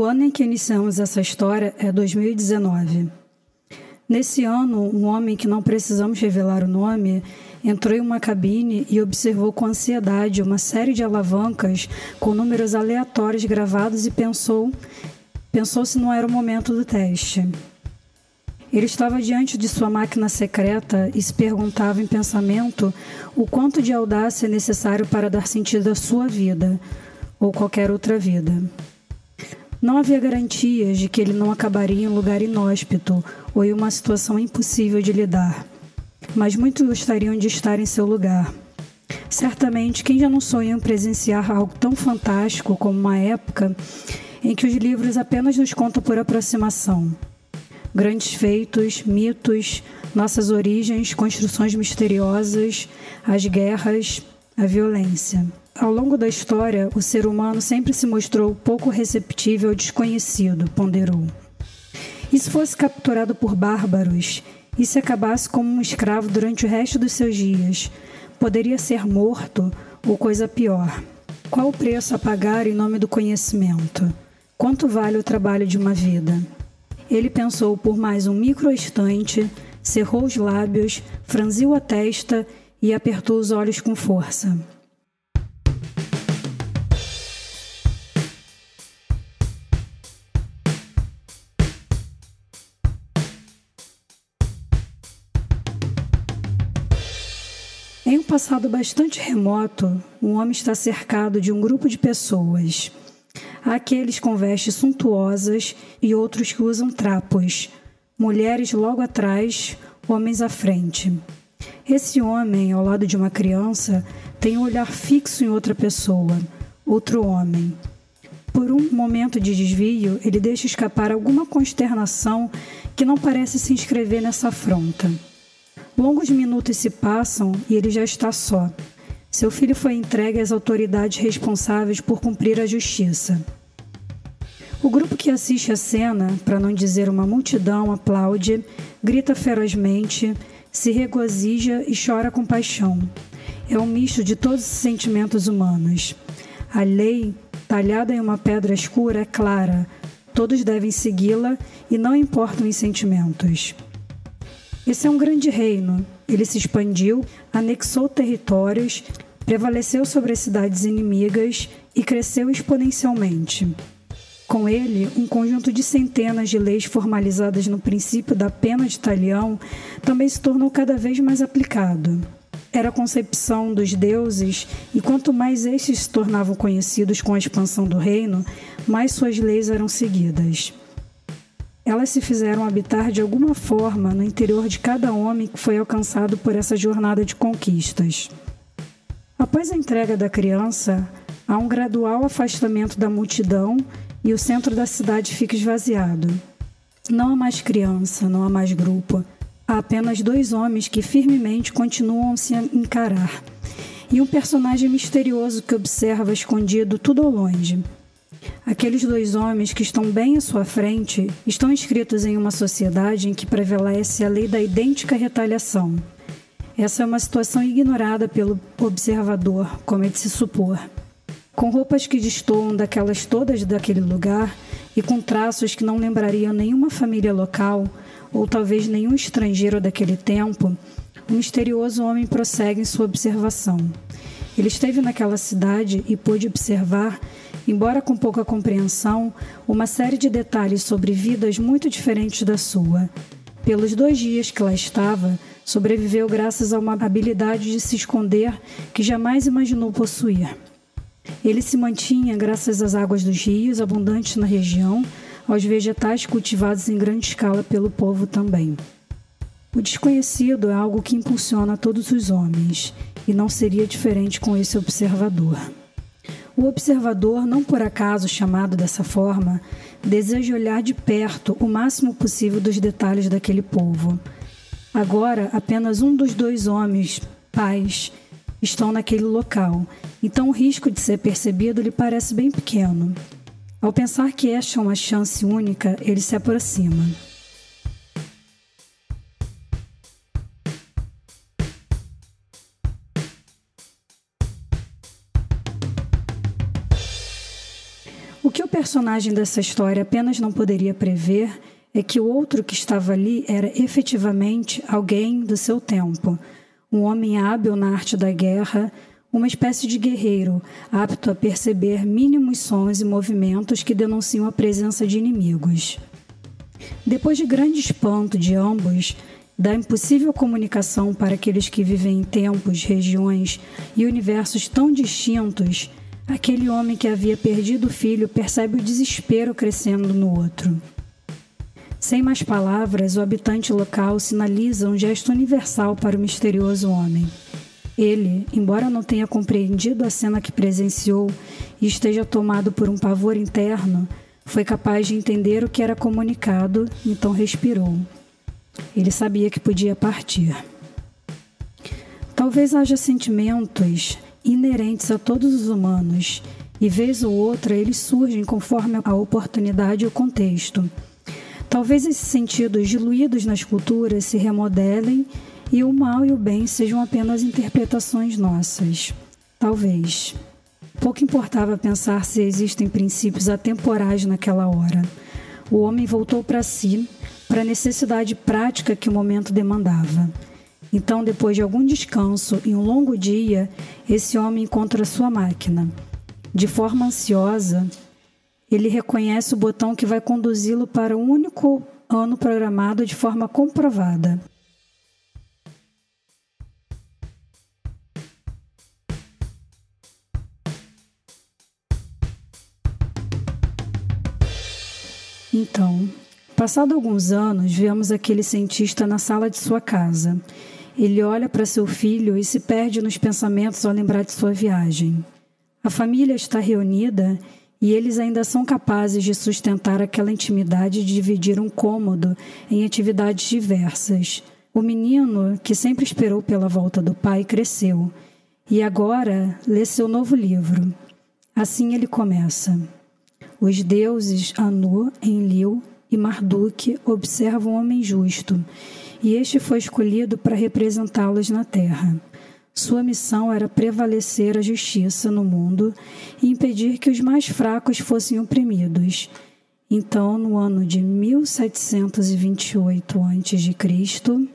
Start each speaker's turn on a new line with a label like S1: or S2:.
S1: O ano em que iniciamos essa história é 2019. Nesse ano, um homem que não precisamos revelar o nome entrou em uma cabine e observou com ansiedade uma série de alavancas com números aleatórios gravados e pensou, pensou se não era o momento do teste. Ele estava diante de sua máquina secreta e se perguntava em pensamento o quanto de audácia é necessário para dar sentido à sua vida ou qualquer outra vida. Não havia garantias de que ele não acabaria em um lugar inóspito ou em uma situação impossível de lidar, mas muitos gostariam de estar em seu lugar. Certamente, quem já não sonhou em presenciar algo tão fantástico como uma época em que os livros apenas nos contam por aproximação? Grandes feitos, mitos, nossas origens, construções misteriosas, as guerras, a violência. Ao longo da história, o ser humano sempre se mostrou pouco receptível ao desconhecido, ponderou. E se fosse capturado por bárbaros e se acabasse como um escravo durante o resto dos seus dias, poderia ser morto ou coisa pior. Qual o preço a pagar em nome do conhecimento? Quanto vale o trabalho de uma vida? Ele pensou por mais um microinstante, cerrou os lábios, franziu a testa e apertou os olhos com força. Em um passado bastante remoto, um homem está cercado de um grupo de pessoas. Há aqueles com vestes suntuosas e outros que usam trapos, mulheres logo atrás, homens à frente. Esse homem, ao lado de uma criança, tem um olhar fixo em outra pessoa, outro homem. Por um momento de desvio, ele deixa escapar alguma consternação que não parece se inscrever nessa afronta. Longos minutos se passam e ele já está só. Seu filho foi entregue às autoridades responsáveis por cumprir a justiça. O grupo que assiste a cena, para não dizer uma multidão, aplaude, grita ferozmente, se regozija e chora com paixão. É um misto de todos os sentimentos humanos. A lei, talhada em uma pedra escura, é clara. Todos devem segui-la e não importam os sentimentos. Esse é um grande reino. Ele se expandiu, anexou territórios, prevaleceu sobre as cidades inimigas e cresceu exponencialmente. Com ele, um conjunto de centenas de leis formalizadas no princípio da pena de talião também se tornou cada vez mais aplicado. Era a concepção dos deuses, e quanto mais estes se tornavam conhecidos com a expansão do reino, mais suas leis eram seguidas. Elas se fizeram habitar de alguma forma no interior de cada homem que foi alcançado por essa jornada de conquistas. Após a entrega da criança, há um gradual afastamento da multidão e o centro da cidade fica esvaziado. Não há mais criança, não há mais grupo. Há apenas dois homens que firmemente continuam se encarar. E um personagem misterioso que observa escondido tudo ao longe. Aqueles dois homens que estão bem à sua frente estão inscritos em uma sociedade em que prevalece a lei da idêntica retaliação. Essa é uma situação ignorada pelo observador, como é de se supor. Com roupas que destoam daquelas todas daquele lugar e com traços que não lembrariam nenhuma família local ou talvez nenhum estrangeiro daquele tempo, o misterioso homem prossegue em sua observação. Ele esteve naquela cidade e pôde observar embora com pouca compreensão, uma série de detalhes sobre vidas muito diferentes da sua. Pelos dois dias que lá estava, sobreviveu graças a uma habilidade de se esconder que jamais imaginou possuir. Ele se mantinha graças às águas dos rios abundantes na região, aos vegetais cultivados em grande escala pelo povo também. O desconhecido é algo que impulsiona todos os homens, e não seria diferente com esse observador. O observador, não por acaso chamado dessa forma, deseja olhar de perto o máximo possível dos detalhes daquele povo. Agora, apenas um dos dois homens, pais, estão naquele local, então o risco de ser percebido lhe parece bem pequeno. Ao pensar que esta é uma chance única, ele se aproxima. Personagem dessa história apenas não poderia prever é que o outro que estava ali era efetivamente alguém do seu tempo, um homem hábil na arte da guerra, uma espécie de guerreiro, apto a perceber mínimos sons e movimentos que denunciam a presença de inimigos. Depois de grande espanto de ambos, da impossível comunicação para aqueles que vivem em tempos, regiões e universos tão distintos, aquele homem que havia perdido o filho percebe o desespero crescendo no outro. Sem mais palavras, o habitante local sinaliza um gesto universal para o misterioso homem. Ele, embora não tenha compreendido a cena que presenciou e esteja tomado por um pavor interno, foi capaz de entender o que era comunicado, então respirou. Ele sabia que podia partir. Talvez haja sentimentos inerentes a todos os humanos, e vez ou outra eles surgem conforme a oportunidade e o contexto. Talvez esses sentidos diluídos nas culturas se remodelem e o mal e o bem sejam apenas interpretações nossas. Talvez. Pouco importava pensar se existem princípios atemporais naquela hora. O homem voltou para si, para a necessidade prática que o momento demandava. Então, depois de algum descanso e um longo dia, esse homem encontra sua máquina. De forma ansiosa, ele reconhece o botão que vai conduzi-lo para o único ano programado de forma comprovada. Então, passado alguns anos, vemos aquele cientista na sala de sua casa. Ele olha para seu filho e se perde nos pensamentos ao lembrar de sua viagem. A família está reunida e eles ainda são capazes de sustentar aquela intimidade de dividir um cômodo em atividades diversas. O menino, que sempre esperou pela volta do pai, cresceu e agora lê seu novo livro. Assim ele começa. Os deuses Anu, Enlil e Marduk observam o homem justo, e este foi escolhido para representá-los na terra. Sua missão era prevalecer a justiça no mundo e impedir que os mais fracos fossem oprimidos. Então, no ano de 1728 a.C.,